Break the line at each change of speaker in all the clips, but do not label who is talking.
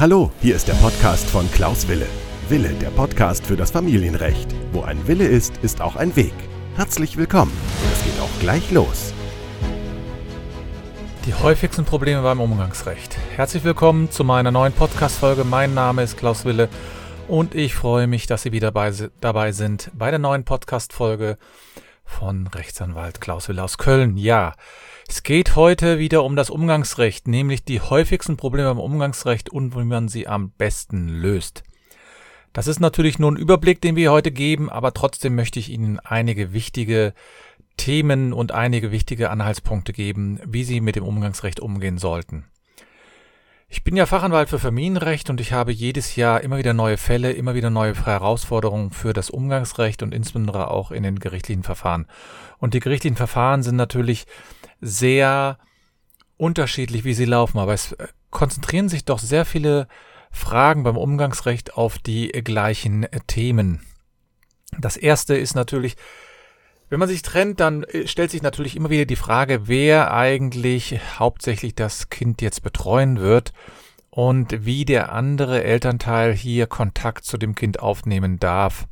Hallo, hier ist der Podcast von Klaus Wille. Wille, der Podcast für das Familienrecht. Wo ein Wille ist, ist auch ein Weg. Herzlich willkommen. Es geht auch gleich los.
Die häufigsten Probleme beim Umgangsrecht. Herzlich willkommen zu meiner neuen Podcast-Folge. Mein Name ist Klaus Wille und ich freue mich, dass Sie wieder bei, dabei sind bei der neuen Podcast-Folge von Rechtsanwalt Klaus Wille aus Köln. Ja, es geht heute wieder um das Umgangsrecht, nämlich die häufigsten Probleme beim Umgangsrecht und wie man sie am besten löst. Das ist natürlich nur ein Überblick, den wir heute geben, aber trotzdem möchte ich Ihnen einige wichtige Themen und einige wichtige Anhaltspunkte geben, wie Sie mit dem Umgangsrecht umgehen sollten. Ich bin ja Fachanwalt für Familienrecht und ich habe jedes Jahr immer wieder neue Fälle, immer wieder neue Herausforderungen für das Umgangsrecht und insbesondere auch in den gerichtlichen Verfahren. Und die gerichtlichen Verfahren sind natürlich sehr unterschiedlich, wie sie laufen, aber es äh, konzentrieren sich doch sehr viele Fragen beim Umgangsrecht auf die gleichen Themen. Das erste ist natürlich, wenn man sich trennt, dann äh, stellt sich natürlich immer wieder die Frage, wer eigentlich hauptsächlich das Kind jetzt betreuen wird und wie der andere Elternteil hier Kontakt zu dem Kind aufnehmen darf.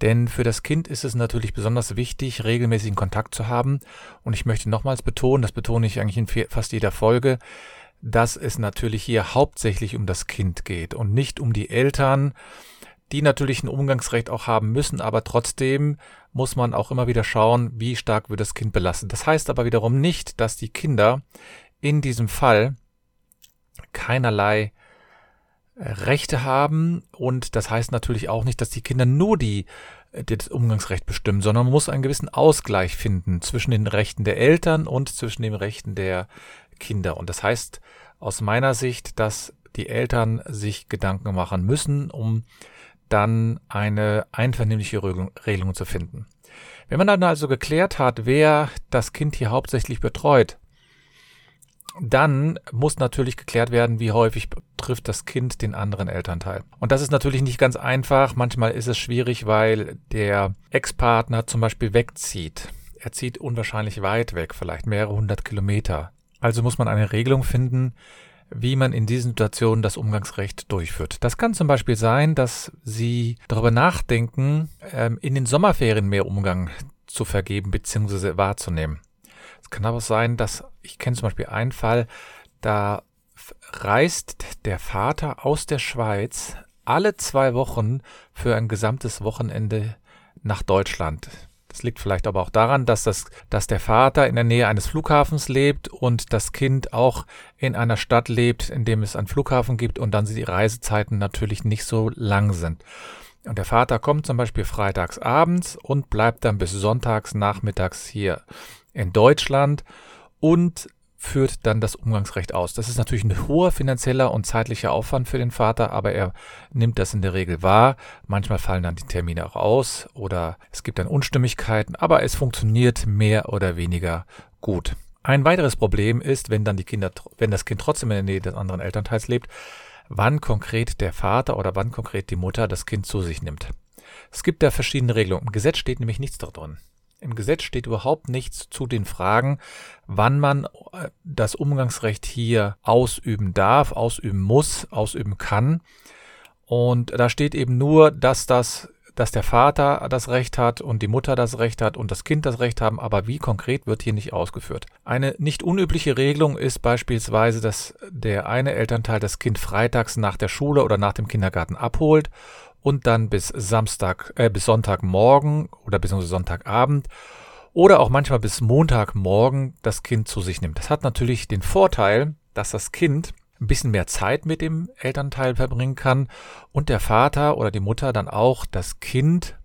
Denn für das Kind ist es natürlich besonders wichtig, regelmäßigen Kontakt zu haben. Und ich möchte nochmals betonen, das betone ich eigentlich in fast jeder Folge, dass es natürlich hier hauptsächlich um das Kind geht und nicht um die Eltern, die natürlich ein Umgangsrecht auch haben müssen, aber trotzdem muss man auch immer wieder schauen, wie stark wird das Kind belastet. Das heißt aber wiederum nicht, dass die Kinder in diesem Fall keinerlei Rechte haben und das heißt natürlich auch nicht, dass die Kinder nur die äh, das Umgangsrecht bestimmen, sondern man muss einen gewissen Ausgleich finden zwischen den Rechten der Eltern und zwischen den Rechten der Kinder. Und das heißt aus meiner Sicht, dass die Eltern sich Gedanken machen müssen, um dann eine einvernehmliche Regelung zu finden. Wenn man dann also geklärt hat, wer das Kind hier hauptsächlich betreut, dann muss natürlich geklärt werden, wie häufig trifft das Kind den anderen Elternteil. Und das ist natürlich nicht ganz einfach. Manchmal ist es schwierig, weil der Ex-Partner zum Beispiel wegzieht. Er zieht unwahrscheinlich weit weg, vielleicht mehrere hundert Kilometer. Also muss man eine Regelung finden, wie man in diesen Situationen das Umgangsrecht durchführt. Das kann zum Beispiel sein, dass Sie darüber nachdenken, ähm, in den Sommerferien mehr Umgang zu vergeben bzw. wahrzunehmen. Es kann aber sein, dass ich kenne zum Beispiel einen Fall, da reist der Vater aus der Schweiz alle zwei Wochen für ein gesamtes Wochenende nach Deutschland. Das liegt vielleicht aber auch daran, dass, das, dass der Vater in der Nähe eines Flughafens lebt und das Kind auch in einer Stadt lebt, in dem es einen Flughafen gibt und dann die Reisezeiten natürlich nicht so lang sind. Und der Vater kommt zum Beispiel freitags abends und bleibt dann bis sonntags nachmittags hier in Deutschland und führt dann das Umgangsrecht aus. Das ist natürlich ein hoher finanzieller und zeitlicher Aufwand für den Vater, aber er nimmt das in der Regel wahr. Manchmal fallen dann die Termine auch aus oder es gibt dann Unstimmigkeiten, aber es funktioniert mehr oder weniger gut. Ein weiteres Problem ist, wenn dann die Kinder, wenn das Kind trotzdem in der Nähe des anderen Elternteils lebt, wann konkret der Vater oder wann konkret die Mutter das Kind zu sich nimmt. Es gibt da verschiedene Regelungen. Im Gesetz steht nämlich nichts drin. Im Gesetz steht überhaupt nichts zu den Fragen, wann man äh, das Umgangsrecht hier ausüben darf, ausüben muss, ausüben kann. Und da steht eben nur, dass das dass der Vater das Recht hat und die Mutter das Recht hat und das Kind das Recht haben, aber wie konkret wird hier nicht ausgeführt. Eine nicht unübliche Regelung ist beispielsweise, dass der eine Elternteil das Kind freitags nach der Schule oder nach dem Kindergarten abholt und dann bis Samstag, äh, bis Sonntagmorgen oder bis Sonntagabend oder auch manchmal bis Montagmorgen das Kind zu sich nimmt. Das hat natürlich den Vorteil, dass das Kind ein bisschen mehr Zeit mit dem Elternteil verbringen kann und der Vater oder die Mutter dann auch das Kind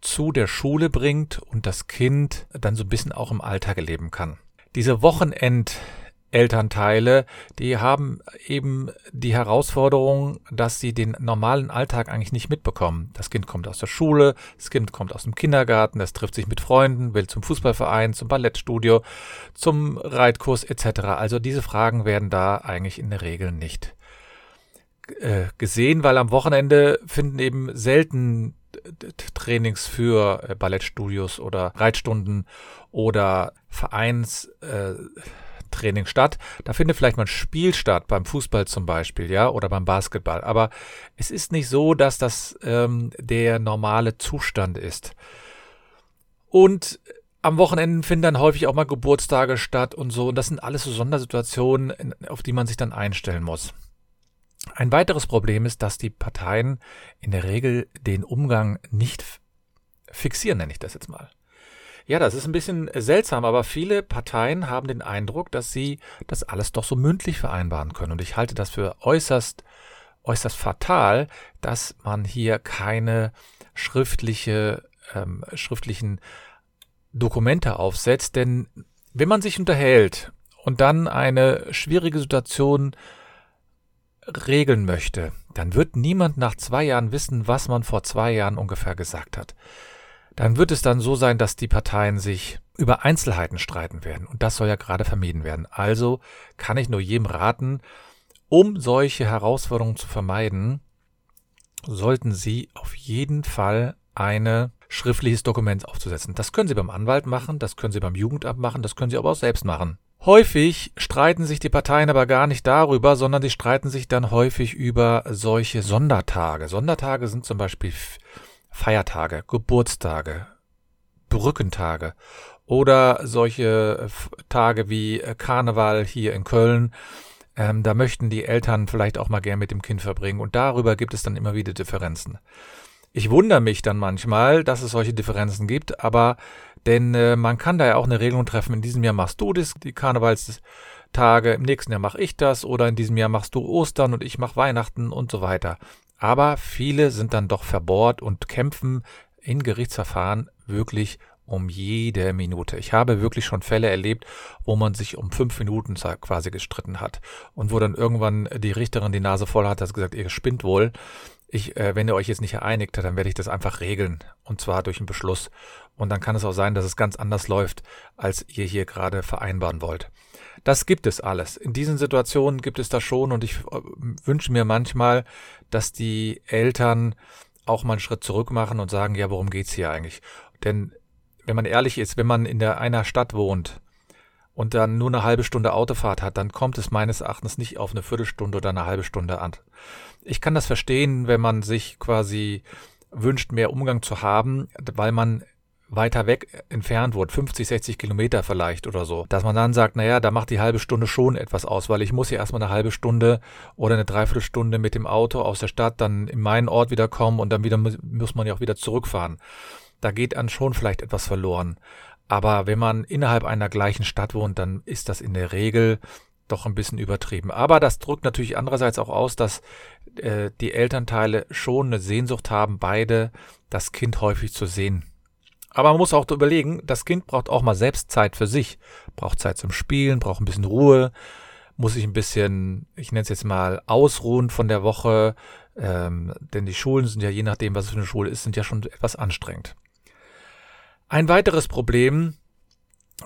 zu der Schule bringt und das Kind dann so ein bisschen auch im Alltag leben kann. Diese Wochenend Elternteile, die haben eben die Herausforderung, dass sie den normalen Alltag eigentlich nicht mitbekommen. Das Kind kommt aus der Schule, das Kind kommt aus dem Kindergarten, es trifft sich mit Freunden, will zum Fußballverein, zum Ballettstudio, zum Reitkurs etc. Also diese Fragen werden da eigentlich in der Regel nicht äh, gesehen, weil am Wochenende finden eben selten Trainings für äh, Ballettstudios oder Reitstunden oder Vereins äh, Training statt. Da findet vielleicht mal ein Spiel statt, beim Fußball zum Beispiel, ja, oder beim Basketball. Aber es ist nicht so, dass das ähm, der normale Zustand ist. Und am Wochenende finden dann häufig auch mal Geburtstage statt und so. Und das sind alles so Sondersituationen, auf die man sich dann einstellen muss. Ein weiteres Problem ist, dass die Parteien in der Regel den Umgang nicht fixieren, nenne ich das jetzt mal. Ja, das ist ein bisschen seltsam, aber viele Parteien haben den Eindruck, dass sie das alles doch so mündlich vereinbaren können. Und ich halte das für äußerst, äußerst fatal, dass man hier keine schriftliche, ähm, schriftlichen Dokumente aufsetzt. Denn wenn man sich unterhält und dann eine schwierige Situation regeln möchte, dann wird niemand nach zwei Jahren wissen, was man vor zwei Jahren ungefähr gesagt hat dann wird es dann so sein, dass die Parteien sich über Einzelheiten streiten werden. Und das soll ja gerade vermieden werden. Also kann ich nur jedem raten, um solche Herausforderungen zu vermeiden, sollten Sie auf jeden Fall ein schriftliches Dokument aufzusetzen. Das können Sie beim Anwalt machen, das können Sie beim Jugendamt machen, das können Sie aber auch selbst machen. Häufig streiten sich die Parteien aber gar nicht darüber, sondern sie streiten sich dann häufig über solche Sondertage. Sondertage sind zum Beispiel Feiertage, Geburtstage, Brückentage oder solche Tage wie äh, Karneval hier in Köln. Ähm, da möchten die Eltern vielleicht auch mal gern mit dem Kind verbringen und darüber gibt es dann immer wieder Differenzen. Ich wundere mich dann manchmal, dass es solche Differenzen gibt, aber denn äh, man kann da ja auch eine Regelung treffen. In diesem Jahr machst du das, die Karnevalstage, im nächsten Jahr mache ich das oder in diesem Jahr machst du Ostern und ich mache Weihnachten und so weiter. Aber viele sind dann doch verbohrt und kämpfen in Gerichtsverfahren wirklich um jede Minute. Ich habe wirklich schon Fälle erlebt, wo man sich um fünf Minuten quasi gestritten hat und wo dann irgendwann die Richterin die Nase voll hat, hat gesagt, ihr spinnt wohl. Ich, äh, wenn ihr euch jetzt nicht einigt, dann werde ich das einfach regeln und zwar durch einen Beschluss. Und dann kann es auch sein, dass es ganz anders läuft, als ihr hier gerade vereinbaren wollt. Das gibt es alles. In diesen Situationen gibt es das schon und ich äh, wünsche mir manchmal, dass die Eltern auch mal einen Schritt zurück machen und sagen, ja, worum geht's hier eigentlich? Denn wenn man ehrlich ist, wenn man in der einer Stadt wohnt und dann nur eine halbe Stunde Autofahrt hat, dann kommt es meines Erachtens nicht auf eine Viertelstunde oder eine halbe Stunde an. Ich kann das verstehen, wenn man sich quasi wünscht, mehr Umgang zu haben, weil man weiter weg entfernt wurde, 50, 60 Kilometer vielleicht oder so, dass man dann sagt, naja, da macht die halbe Stunde schon etwas aus, weil ich muss ja erstmal eine halbe Stunde oder eine Dreiviertelstunde mit dem Auto aus der Stadt dann in meinen Ort wieder kommen und dann wieder muss man ja auch wieder zurückfahren. Da geht dann schon vielleicht etwas verloren. Aber wenn man innerhalb einer gleichen Stadt wohnt, dann ist das in der Regel doch ein bisschen übertrieben. Aber das drückt natürlich andererseits auch aus, dass äh, die Elternteile schon eine Sehnsucht haben, beide das Kind häufig zu sehen. Aber man muss auch überlegen, das Kind braucht auch mal selbst Zeit für sich. Braucht Zeit zum Spielen, braucht ein bisschen Ruhe, muss sich ein bisschen, ich nenne es jetzt mal, ausruhen von der Woche. Ähm, denn die Schulen sind ja, je nachdem, was es für eine Schule ist, sind ja schon etwas anstrengend. Ein weiteres Problem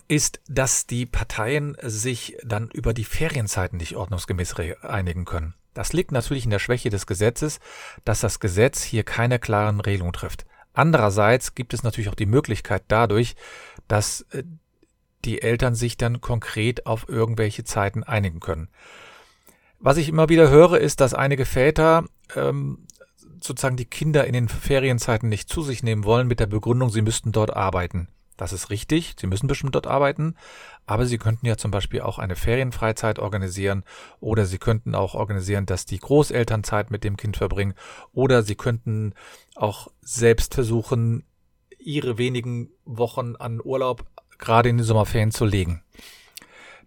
ist, dass die Parteien sich dann über die Ferienzeiten nicht ordnungsgemäß einigen können. Das liegt natürlich in der Schwäche des Gesetzes, dass das Gesetz hier keine klaren Regelungen trifft. Andererseits gibt es natürlich auch die Möglichkeit dadurch, dass äh, die Eltern sich dann konkret auf irgendwelche Zeiten einigen können. Was ich immer wieder höre, ist, dass einige Väter ähm, sozusagen die Kinder in den Ferienzeiten nicht zu sich nehmen wollen mit der Begründung, sie müssten dort arbeiten. Das ist richtig, Sie müssen bestimmt dort arbeiten, aber Sie könnten ja zum Beispiel auch eine Ferienfreizeit organisieren oder Sie könnten auch organisieren, dass die Großeltern Zeit mit dem Kind verbringen oder Sie könnten auch selbst versuchen, Ihre wenigen Wochen an Urlaub gerade in den Sommerferien zu legen.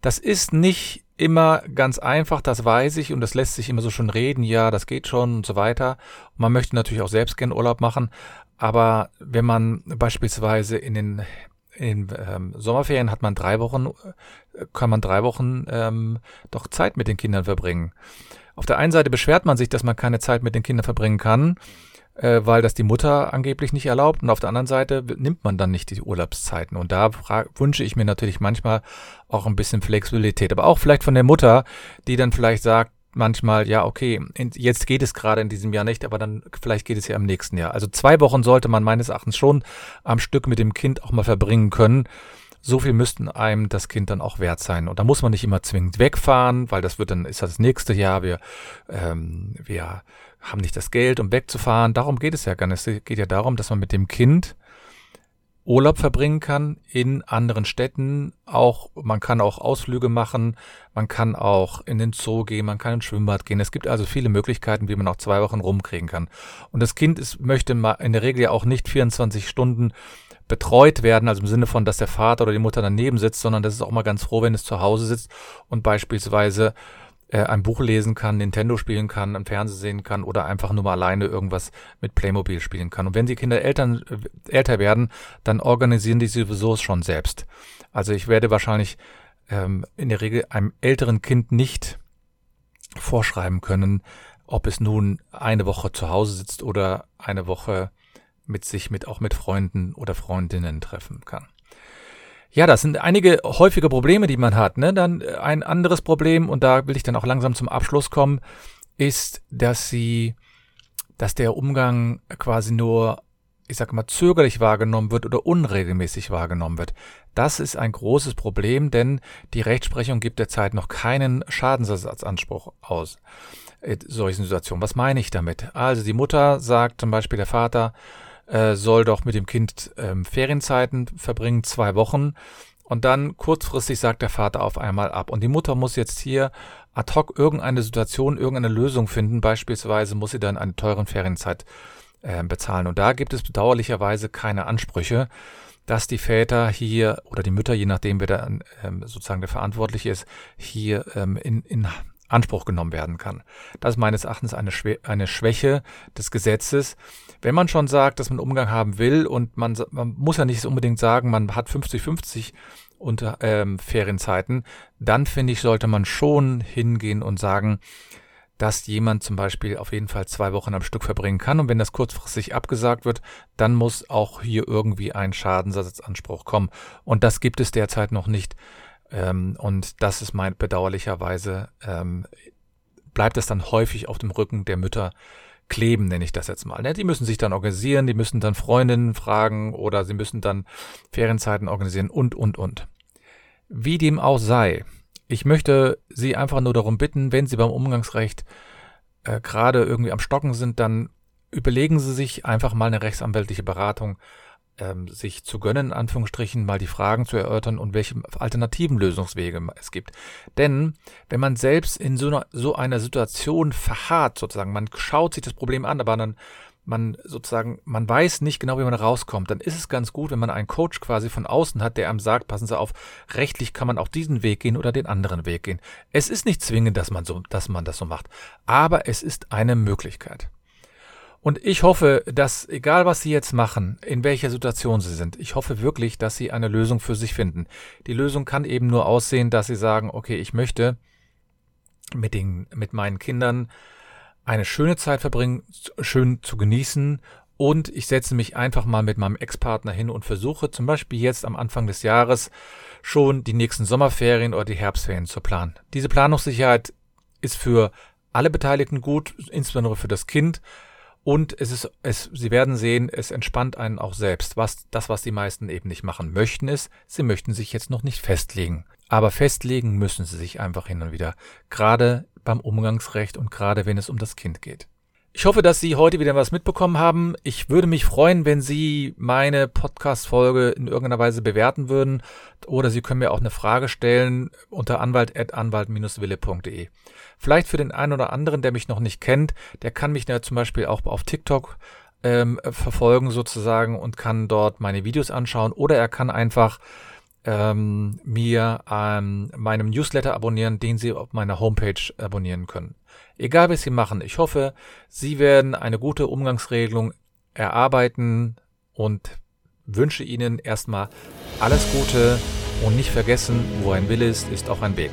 Das ist nicht immer ganz einfach, das weiß ich und das lässt sich immer so schon reden, ja, das geht schon und so weiter. Man möchte natürlich auch selbst gern Urlaub machen, aber wenn man beispielsweise in den in ähm, Sommerferien hat man drei Wochen, äh, kann man drei Wochen ähm, doch Zeit mit den Kindern verbringen. Auf der einen Seite beschwert man sich, dass man keine Zeit mit den Kindern verbringen kann, äh, weil das die Mutter angeblich nicht erlaubt. Und auf der anderen Seite nimmt man dann nicht die Urlaubszeiten. Und da wünsche ich mir natürlich manchmal auch ein bisschen Flexibilität. Aber auch vielleicht von der Mutter, die dann vielleicht sagt, manchmal, ja, okay, jetzt geht es gerade in diesem Jahr nicht, aber dann vielleicht geht es ja im nächsten Jahr. Also zwei Wochen sollte man meines Erachtens schon am Stück mit dem Kind auch mal verbringen können, so viel müssten einem das Kind dann auch wert sein. Und da muss man nicht immer zwingend wegfahren, weil das wird dann, ist das nächste Jahr, wir, ähm, wir haben nicht das Geld, um wegzufahren. Darum geht es ja gar nicht. Es geht ja darum, dass man mit dem Kind Urlaub verbringen kann in anderen Städten. Auch, man kann auch Ausflüge machen, man kann auch in den Zoo gehen, man kann ins Schwimmbad gehen. Es gibt also viele Möglichkeiten, wie man auch zwei Wochen rumkriegen kann. Und das Kind ist, möchte in der Regel ja auch nicht 24 Stunden betreut werden, also im Sinne von, dass der Vater oder die Mutter daneben sitzt, sondern das ist auch mal ganz froh, wenn es zu Hause sitzt und beispielsweise äh, ein Buch lesen kann, Nintendo spielen kann, am Fernsehen sehen kann oder einfach nur mal alleine irgendwas mit Playmobil spielen kann. Und wenn die Kinder Eltern, äh, älter werden, dann organisieren die sowieso schon selbst. Also ich werde wahrscheinlich ähm, in der Regel einem älteren Kind nicht vorschreiben können, ob es nun eine Woche zu Hause sitzt oder eine Woche mit sich mit auch mit Freunden oder Freundinnen treffen kann. Ja, das sind einige häufige Probleme, die man hat. Ne? Dann äh, ein anderes Problem, und da will ich dann auch langsam zum Abschluss kommen, ist, dass sie, dass der Umgang quasi nur, ich sag mal, zögerlich wahrgenommen wird oder unregelmäßig wahrgenommen wird. Das ist ein großes Problem, denn die Rechtsprechung gibt derzeit noch keinen Schadensersatzanspruch aus in solchen Situationen. Was meine ich damit? Also die Mutter sagt zum Beispiel der Vater, äh, soll doch mit dem Kind ähm, Ferienzeiten verbringen, zwei Wochen. Und dann kurzfristig sagt der Vater auf einmal ab. Und die Mutter muss jetzt hier ad hoc irgendeine Situation, irgendeine Lösung finden. Beispielsweise muss sie dann eine teuren Ferienzeit äh, bezahlen. Und da gibt es bedauerlicherweise keine Ansprüche, dass die Väter hier oder die Mütter, je nachdem wer da ähm, sozusagen der Verantwortliche ist, hier ähm, in, in Anspruch genommen werden kann. Das ist meines Erachtens eine, Schwä eine Schwäche des Gesetzes. Wenn man schon sagt, dass man Umgang haben will und man, man muss ja nicht unbedingt sagen, man hat 50-50 unter ähm, Ferienzeiten, dann finde ich, sollte man schon hingehen und sagen, dass jemand zum Beispiel auf jeden Fall zwei Wochen am Stück verbringen kann. Und wenn das kurzfristig abgesagt wird, dann muss auch hier irgendwie ein Schadensersatzanspruch kommen. Und das gibt es derzeit noch nicht. Ähm, und das ist mein bedauerlicherweise, ähm, bleibt es dann häufig auf dem Rücken der Mütter kleben, nenne ich das jetzt mal. Ne? Die müssen sich dann organisieren, die müssen dann Freundinnen fragen oder sie müssen dann Ferienzeiten organisieren und, und, und. Wie dem auch sei, ich möchte Sie einfach nur darum bitten, wenn Sie beim Umgangsrecht äh, gerade irgendwie am Stocken sind, dann überlegen Sie sich einfach mal eine rechtsanwältliche Beratung ähm, sich zu gönnen, in Anführungsstrichen, mal die Fragen zu erörtern und welche alternativen Lösungswege es gibt. Denn wenn man selbst in so einer, so einer Situation verharrt, sozusagen, man schaut sich das Problem an, aber dann man sozusagen, man weiß nicht genau, wie man rauskommt, dann ist es ganz gut, wenn man einen Coach quasi von außen hat, der einem sagt, passen Sie auf, rechtlich kann man auch diesen Weg gehen oder den anderen Weg gehen. Es ist nicht zwingend, dass man so, dass man das so macht, aber es ist eine Möglichkeit. Und ich hoffe, dass, egal was Sie jetzt machen, in welcher Situation Sie sind, ich hoffe wirklich, dass Sie eine Lösung für sich finden. Die Lösung kann eben nur aussehen, dass Sie sagen, okay, ich möchte mit, den, mit meinen Kindern eine schöne Zeit verbringen, schön zu genießen und ich setze mich einfach mal mit meinem Ex-Partner hin und versuche zum Beispiel jetzt am Anfang des Jahres schon die nächsten Sommerferien oder die Herbstferien zu planen. Diese Planungssicherheit ist für alle Beteiligten gut, insbesondere für das Kind, und es ist, es, Sie werden sehen, es entspannt einen auch selbst. Was, das, was die meisten eben nicht machen möchten, ist, sie möchten sich jetzt noch nicht festlegen. Aber festlegen müssen sie sich einfach hin und wieder. Gerade beim Umgangsrecht und gerade wenn es um das Kind geht. Ich hoffe, dass Sie heute wieder was mitbekommen haben. Ich würde mich freuen, wenn Sie meine Podcast-Folge in irgendeiner Weise bewerten würden. Oder Sie können mir auch eine Frage stellen unter anwalt.anwalt-wille.de. Vielleicht für den einen oder anderen, der mich noch nicht kennt, der kann mich ja zum Beispiel auch auf TikTok ähm, verfolgen sozusagen und kann dort meine Videos anschauen. Oder er kann einfach ähm, mir ähm, meinem Newsletter abonnieren, den Sie auf meiner Homepage abonnieren können. Egal, was Sie machen, ich hoffe, Sie werden eine gute Umgangsregelung erarbeiten und wünsche Ihnen erstmal alles Gute und nicht vergessen, wo ein Wille ist, ist auch ein Weg.